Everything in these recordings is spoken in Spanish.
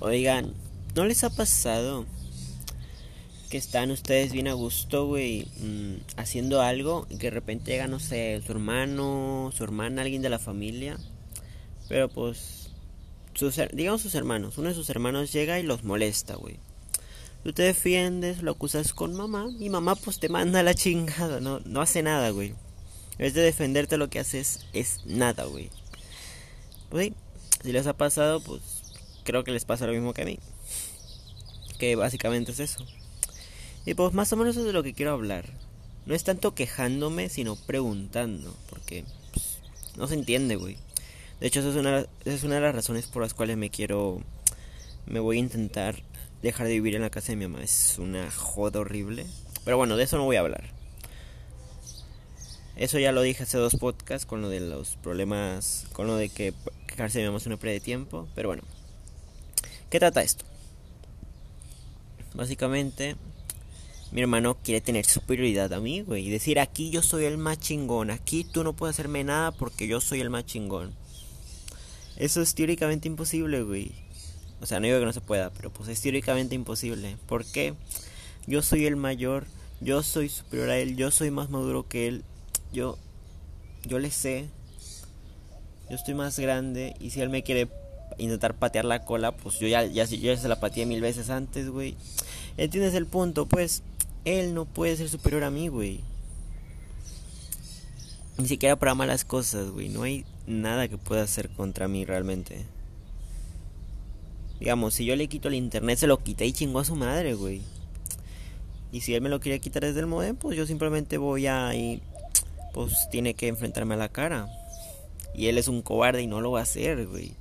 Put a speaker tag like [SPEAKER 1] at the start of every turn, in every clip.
[SPEAKER 1] Oigan, ¿no les ha pasado que están ustedes bien a gusto, güey, mm, haciendo algo y que de repente llega, no sé, su hermano, su hermana, alguien de la familia? Pero pues, sus, digamos sus hermanos, uno de sus hermanos llega y los molesta, güey. Tú te defiendes, lo acusas con mamá y mamá pues te manda la chingada, no, no hace nada, güey. En vez de defenderte lo que haces es nada, güey. Pues si les ha pasado, pues creo que les pasa lo mismo que a mí. Que básicamente es eso. Y pues más o menos eso es de lo que quiero hablar. No es tanto quejándome, sino preguntando. Porque pues, no se entiende, güey. De hecho, eso es, una, es una de las razones por las cuales me quiero... Me voy a intentar dejar de vivir en la casa de mi mamá. Es una joda horrible. Pero bueno, de eso no voy a hablar. Eso ya lo dije hace dos podcasts con lo de los problemas, con lo de que quejarse de una pérdida de tiempo. Pero bueno, ¿qué trata esto? Básicamente, mi hermano quiere tener superioridad a mí, güey. Y decir, aquí yo soy el más chingón. Aquí tú no puedes hacerme nada porque yo soy el más chingón. Eso es teóricamente imposible, güey. O sea, no digo que no se pueda, pero pues es teóricamente imposible. ¿Por qué? Yo soy el mayor, yo soy superior a él, yo soy más maduro que él, yo, yo le sé, yo estoy más grande y si él me quiere intentar patear la cola, pues yo ya, se la pateé mil veces antes, güey. ¿Entiendes el punto? Pues él no puede ser superior a mí, güey. Ni siquiera para malas cosas, güey. No hay nada que pueda hacer contra mí realmente. Digamos, si yo le quito el internet, se lo quité y chingó a su madre, güey. Y si él me lo quiere quitar desde el modem, pues yo simplemente voy a ir pues tiene que enfrentarme a la cara. Y él es un cobarde y no lo va a hacer, güey.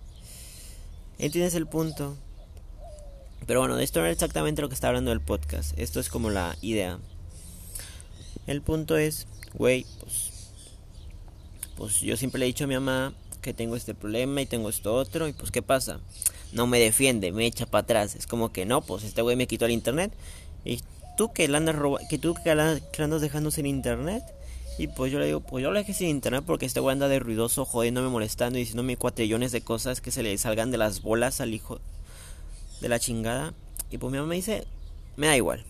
[SPEAKER 1] ¿Entiendes el punto? Pero bueno, esto no es exactamente lo que está hablando el podcast. Esto es como la idea. El punto es, güey, pues, pues yo siempre le he dicho a mi mamá que tengo este problema y tengo esto otro. Y pues, ¿qué pasa? No me defiende, me echa para atrás. Es como que no, pues este güey me quitó el internet. Y tú que le andas que tú que la andas dejando sin internet. Y pues yo le digo, pues yo lo dejé sin internet porque este güey anda de ruidoso, jodiéndome, molestando y diciéndome cuatrillones de cosas que se le salgan de las bolas al hijo de la chingada. Y pues mi mamá me dice, me da igual.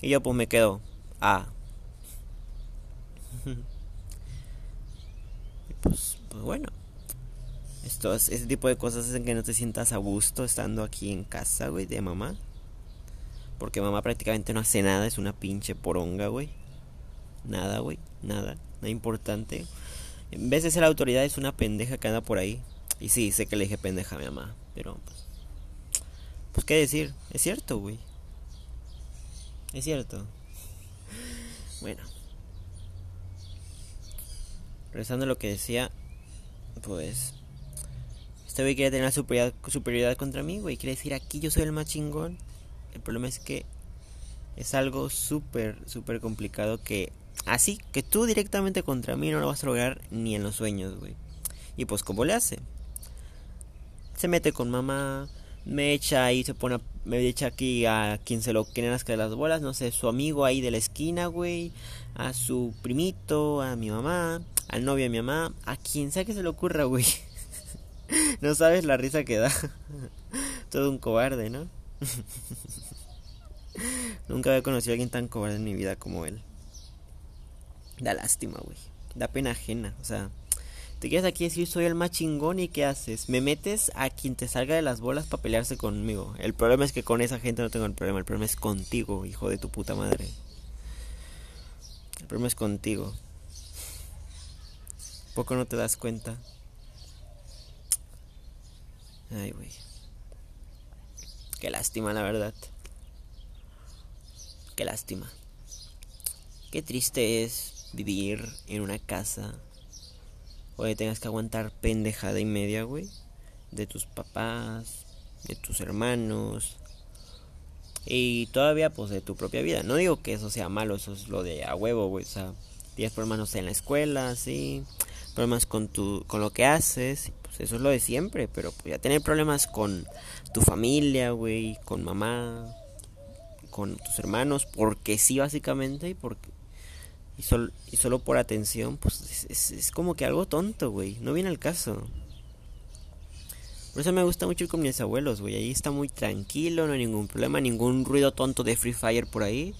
[SPEAKER 1] Y yo pues me quedo, ah. y pues, pues bueno. Esto es, ese tipo de cosas hacen que no te sientas a gusto estando aquí en casa, güey, de mamá. Porque mamá prácticamente no hace nada, es una pinche poronga, güey. Nada, güey. Nada. Nada importante. En vez de ser la autoridad, es una pendeja que anda por ahí. Y sí, sé que le dije pendeja a mi mamá. Pero, pues. Pues, ¿qué decir? Es cierto, güey. Es cierto. Bueno. Regresando a lo que decía. Pues. Este güey quiere tener superioridad, superioridad contra mí, güey. Quiere decir, aquí yo soy el más chingón. El problema es que. Es algo súper, súper complicado que Así que tú directamente contra mí no lo vas a lograr ni en los sueños, güey. Y pues, ¿cómo le hace? Se mete con mamá, me echa ahí, se pone, me echa aquí a quien se lo quieren las de las bolas, no sé, su amigo ahí de la esquina, güey, a su primito, a mi mamá, al novio de mi mamá, a quien sea que se le ocurra, güey. no sabes la risa que da. Todo un cobarde, ¿no? Nunca había conocido a alguien tan cobarde en mi vida como él. Da lástima, güey. Da pena ajena. O sea, te quedas aquí decir soy el más chingón y ¿qué haces? Me metes a quien te salga de las bolas para pelearse conmigo. El problema es que con esa gente no tengo el problema. El problema es contigo, hijo de tu puta madre. El problema es contigo. ¿Poco no te das cuenta? Ay, güey. Qué lástima, la verdad. Qué lástima. Qué triste es vivir en una casa donde tengas que aguantar pendejada y media, güey, de tus papás, de tus hermanos y todavía pues de tu propia vida. No digo que eso sea malo, eso es lo de a huevo, güey, o sea, tienes problemas en la escuela, sí, problemas con tu con lo que haces, pues eso es lo de siempre, pero pues ya tener problemas con tu familia, güey, con mamá, con tus hermanos, porque sí básicamente y porque y, y solo por atención, pues es, es, como que algo tonto, güey. No viene al caso. Por eso me gusta mucho ir con mis abuelos, güey. Ahí está muy tranquilo, no hay ningún problema, ningún ruido tonto de Free Fire por ahí.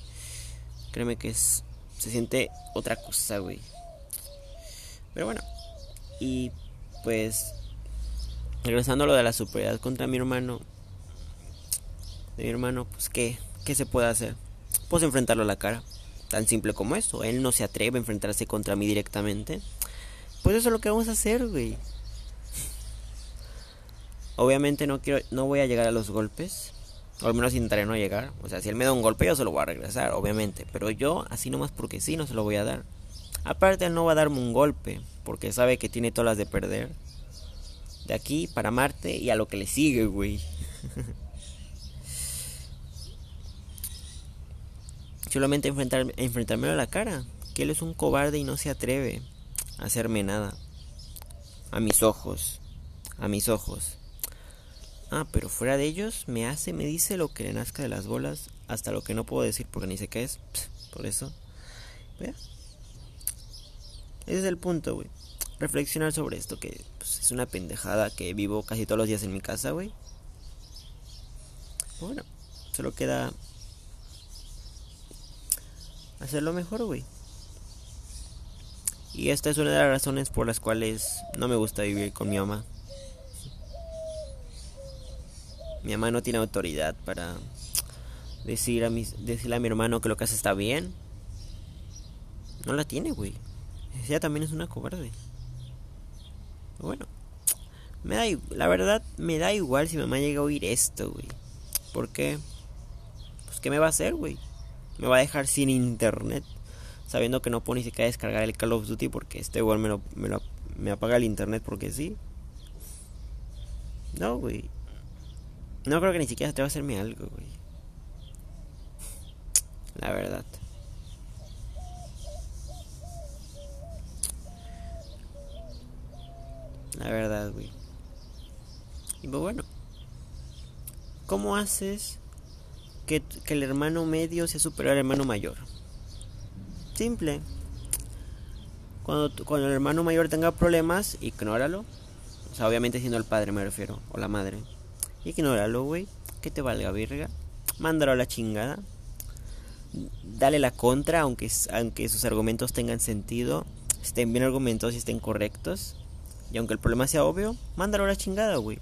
[SPEAKER 1] Créeme que es. Se siente otra cosa, güey. Pero bueno. Y pues. Regresando a lo de la superioridad contra mi hermano. De mi hermano, pues ¿qué? ¿Qué se puede hacer? Pues enfrentarlo a la cara. Tan simple como eso. Él no se atreve a enfrentarse contra mí directamente. Pues eso es lo que vamos a hacer, güey. Obviamente no quiero, no voy a llegar a los golpes. O al menos intentaré no llegar. O sea, si él me da un golpe, yo se lo voy a regresar, obviamente. Pero yo, así nomás porque sí, no se lo voy a dar. Aparte, él no va a darme un golpe. Porque sabe que tiene todas las de perder. De aquí para Marte y a lo que le sigue, güey. Solamente enfrentar, enfrentarme a la cara. Que él es un cobarde y no se atreve a hacerme nada. A mis ojos. A mis ojos. Ah, pero fuera de ellos, me hace, me dice lo que le nazca de las bolas, hasta lo que no puedo decir porque ni sé qué es. por eso. Ese es el punto, güey. Reflexionar sobre esto, que pues, es una pendejada que vivo casi todos los días en mi casa, güey. Bueno, solo queda hacerlo mejor, güey. Y esta es una de las razones por las cuales no me gusta vivir con mi mamá. Mi mamá no tiene autoridad para decir a decirle a mi hermano que lo que hace está bien. No la tiene, güey. Ella también es una cobarde. Bueno, me da, la verdad me da igual si mi mamá llega a oír esto, güey. ¿Por qué? Pues ¿qué me va a hacer, güey? Me va a dejar sin internet, sabiendo que no puedo ni siquiera descargar el Call of Duty porque este igual me lo, me, lo, me apaga el internet porque sí. No, güey. No creo que ni siquiera te va a hacerme algo, güey. La verdad. La verdad, güey. Y pues bueno. ¿Cómo haces que, el hermano medio sea superior al hermano mayor? Simple. Cuando, cuando el hermano mayor tenga problemas, ignóralo. O sea, obviamente siendo el padre me refiero, o la madre. Ignóralo, güey. Que te valga verga. Mándalo a la chingada. Dale la contra, aunque, aunque sus argumentos tengan sentido. Estén bien argumentados y estén correctos. Y aunque el problema sea obvio, mándalo a la chingada, güey.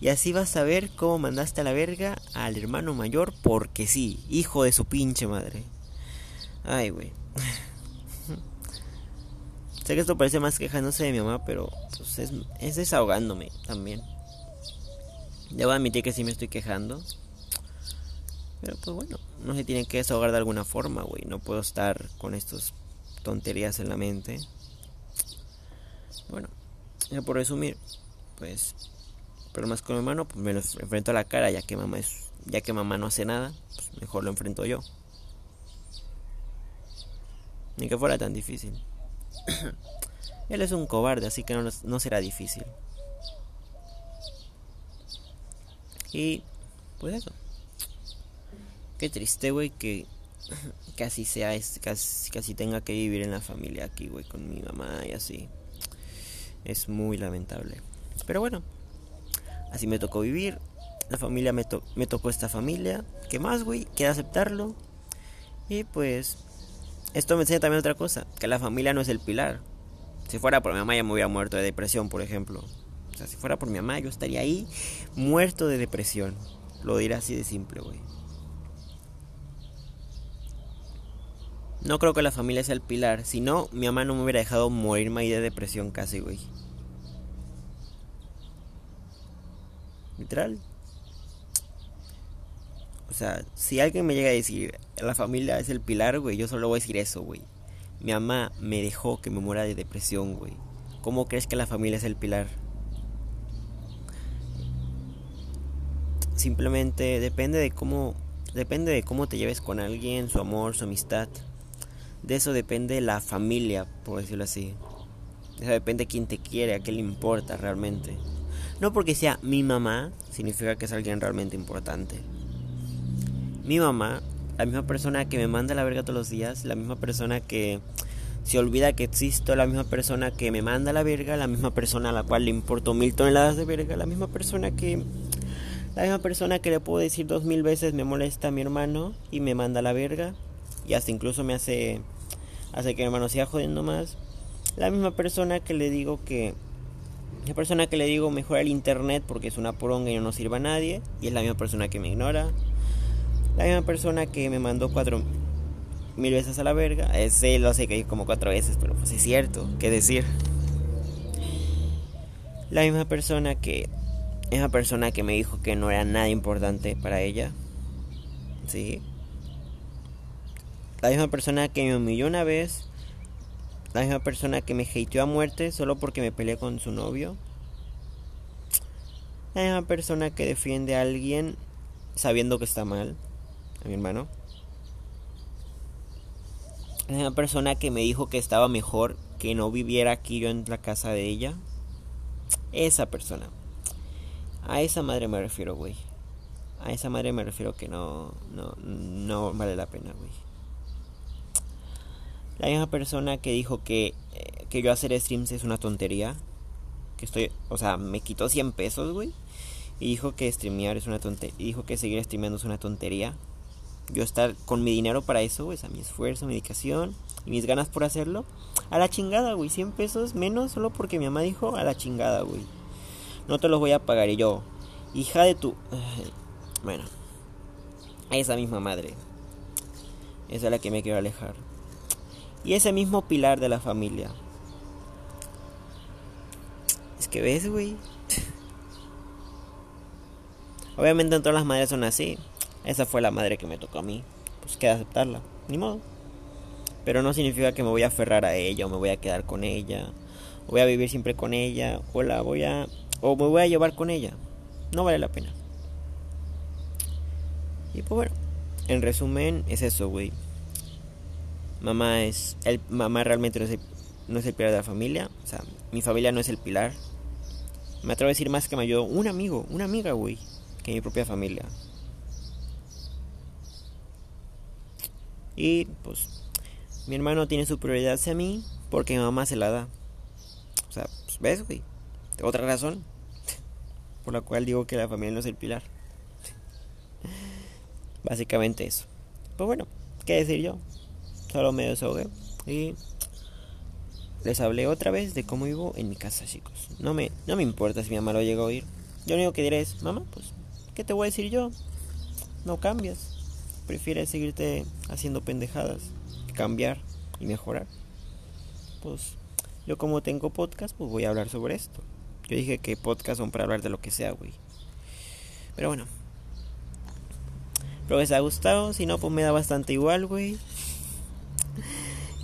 [SPEAKER 1] Y así vas a ver cómo mandaste a la verga al hermano mayor porque sí, hijo de su pinche madre. Ay, güey. sé que esto parece más quejándose de mi mamá, pero pues es, es desahogándome también. Debo admitir que sí me estoy quejando. Pero pues bueno, no se tiene que desahogar de alguna forma, güey. No puedo estar con estas tonterías en la mente. Bueno, ya por resumir, pues pero más con mi hermano, pues me lo enfrento a la cara, ya que mamá es, ya que mamá no hace nada, pues mejor lo enfrento yo. Ni que fuera tan difícil. Él es un cobarde, así que no, no será difícil. Y pues eso. Qué triste, güey, que casi sea, casi, casi tenga que vivir en la familia aquí, güey, con mi mamá y así. Es muy lamentable. Pero bueno, así me tocó vivir. La familia me, me tocó esta familia. ¿Qué más, güey? Queda aceptarlo. Y pues, esto me enseña también otra cosa: que la familia no es el pilar. Si fuera por mi mamá, ya me hubiera muerto de depresión, por ejemplo sea, si fuera por mi mamá, yo estaría ahí muerto de depresión. Lo diré así de simple, güey. No creo que la familia sea el pilar. Si no, mi mamá no me hubiera dejado morirme ahí de depresión casi, güey. Literal. O sea, si alguien me llega a decir, la familia es el pilar, güey, yo solo voy a decir eso, güey. Mi mamá me dejó que me muera de depresión, güey. ¿Cómo crees que la familia es el pilar? Simplemente depende de cómo depende de cómo te lleves con alguien, su amor, su amistad. De eso depende la familia, por decirlo así. De eso depende quién te quiere, a qué le importa realmente. No porque sea mi mamá, significa que es alguien realmente importante. Mi mamá, la misma persona que me manda la verga todos los días, la misma persona que se olvida que existo, la misma persona que me manda la verga, la misma persona a la cual le importo mil toneladas de verga, la misma persona que la misma persona que le puedo decir dos mil veces me molesta a mi hermano y me manda la verga y hasta incluso me hace hace que mi hermano siga jodiendo más. La misma persona que le digo que la persona que le digo mejora el internet porque es una poronga y no sirve a nadie y es la misma persona que me ignora. La misma persona que me mandó cuatro mil veces a la verga. Ese lo sé que como cuatro veces, pero pues es cierto, qué decir. La misma persona que. Esa persona que me dijo que no era nada importante para ella. Sí. La misma persona que me humilló una vez. La misma persona que me hateó a muerte solo porque me peleé con su novio. La misma persona que defiende a alguien sabiendo que está mal. A mi hermano una persona que me dijo que estaba mejor que no viviera aquí yo en la casa de ella. Esa persona. A esa madre me refiero, güey. A esa madre me refiero que no, no, no vale la pena, güey. La misma persona que dijo que, eh, que yo hacer streams es una tontería. Que estoy, o sea, me quitó 100 pesos, güey. Y dijo que streamear es una tontería. Y dijo que seguir streameando es una tontería yo estar con mi dinero para eso, güey, a mi esfuerzo, mi dedicación y mis ganas por hacerlo, a la chingada, güey, 100 pesos menos solo porque mi mamá dijo a la chingada, güey. No te los voy a pagar y yo, hija de tu... Bueno, esa misma madre. Esa es la que me quiero alejar. Y ese mismo pilar de la familia. Es que ves, güey. Obviamente todas las madres son así. Esa fue la madre que me tocó a mí. Pues queda aceptarla. Ni modo. Pero no significa que me voy a aferrar a ella o me voy a quedar con ella. O voy a vivir siempre con ella. O la voy a... O me voy a llevar con ella. No vale la pena. Y pues bueno. En resumen es eso, güey. Mamá es... El, mamá realmente no es, el, no es el pilar de la familia. O sea, mi familia no es el pilar. Me atrevo a decir más que me ayudó un amigo, una amiga, güey. Que mi propia familia. Y pues mi hermano tiene su prioridad hacia mí porque mi mamá se la da. O sea, pues, ves, güey. Otra razón por la cual digo que la familia no es el pilar. Básicamente eso. Pues bueno, ¿qué decir yo? Solo me desahogué y les hablé otra vez de cómo vivo en mi casa, chicos. No me, no me importa si mi mamá lo llega a oír. Yo lo único que diré es, mamá, pues, ¿qué te voy a decir yo? No cambias prefieres seguirte haciendo pendejadas, cambiar y mejorar. Pues yo como tengo podcast, pues voy a hablar sobre esto. Yo dije que podcast son para hablar de lo que sea, güey. Pero bueno. Espero que les haya gustado. Si no, pues me da bastante igual, güey.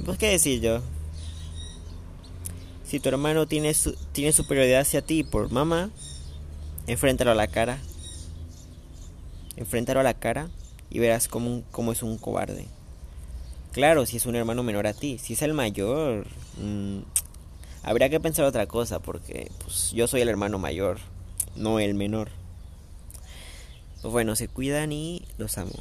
[SPEAKER 1] Pues qué decir yo. Si tu hermano tiene, tiene superioridad hacia ti por mamá, enfréntalo a la cara. Enfréntalo a la cara y verás cómo, cómo es un cobarde. Claro, si es un hermano menor a ti, si es el mayor, mmm, habría que pensar otra cosa, porque pues, yo soy el hermano mayor, no el menor. Pues bueno, se cuidan y los amo.